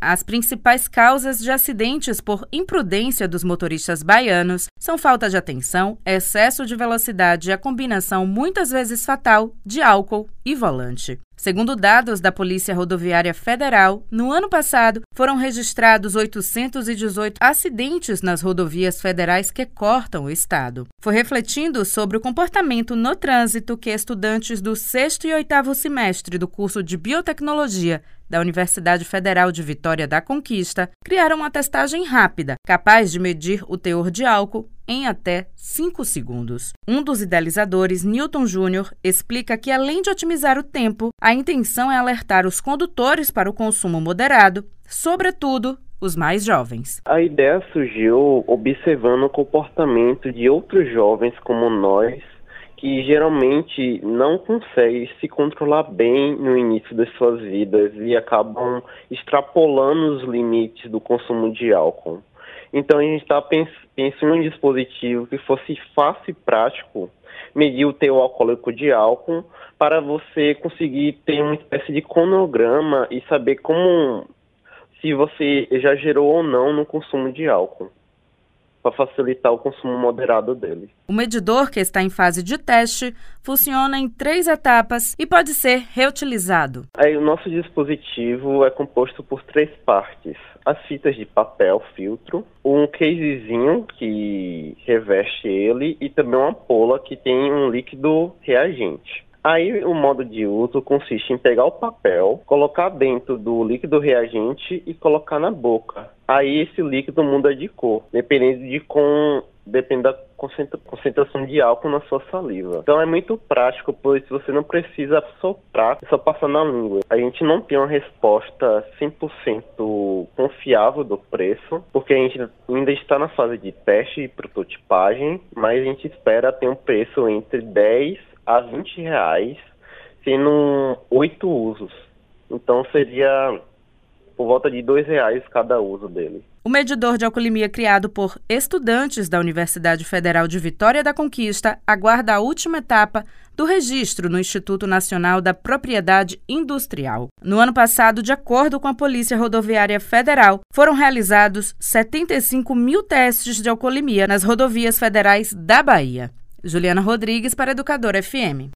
As principais causas de acidentes por imprudência dos motoristas baianos são falta de atenção, excesso de velocidade e a combinação muitas vezes fatal de álcool e volante. Segundo dados da Polícia Rodoviária Federal, no ano passado foram registrados 818 acidentes nas rodovias federais que cortam o estado. Foi refletindo sobre o comportamento no trânsito que estudantes do sexto e oitavo semestre do curso de Biotecnologia da Universidade Federal de Vitória da Conquista criaram uma testagem rápida, capaz de medir o teor de álcool em até 5 segundos. Um dos idealizadores, Newton Júnior, explica que, além de otimizar o tempo, a intenção é alertar os condutores para o consumo moderado, sobretudo os mais jovens. A ideia surgiu observando o comportamento de outros jovens como nós que geralmente não conseguem se controlar bem no início das suas vidas e acabam extrapolando os limites do consumo de álcool. Então a gente está pens pensando em um dispositivo que fosse fácil e prático medir o teu alcoólico de álcool para você conseguir ter uma espécie de cronograma e saber como se você já gerou ou não no consumo de álcool para facilitar o consumo moderado dele. O medidor, que está em fase de teste, funciona em três etapas e pode ser reutilizado. Aí, o nosso dispositivo é composto por três partes: as fitas de papel filtro, um casezinho que reveste ele e também uma pola que tem um líquido reagente. Aí o modo de uso consiste em pegar o papel, colocar dentro do líquido reagente e colocar na boca. Aí esse líquido muda de cor, dependendo de com depende da concentração de álcool na sua saliva. Então é muito prático, pois você não precisa soprar, é só passar na língua. A gente não tem uma resposta 100% confiável do preço, porque a gente ainda está na fase de teste e prototipagem, mas a gente espera ter um preço entre 10 a 20 reais, sendo oito usos. Então seria por volta de dois reais cada uso dele. O medidor de alcoolemia criado por estudantes da Universidade Federal de Vitória da Conquista aguarda a última etapa do registro no Instituto Nacional da Propriedade Industrial. No ano passado, de acordo com a Polícia Rodoviária Federal, foram realizados 75 mil testes de alcoolemia nas rodovias federais da Bahia. Juliana Rodrigues para Educador FM.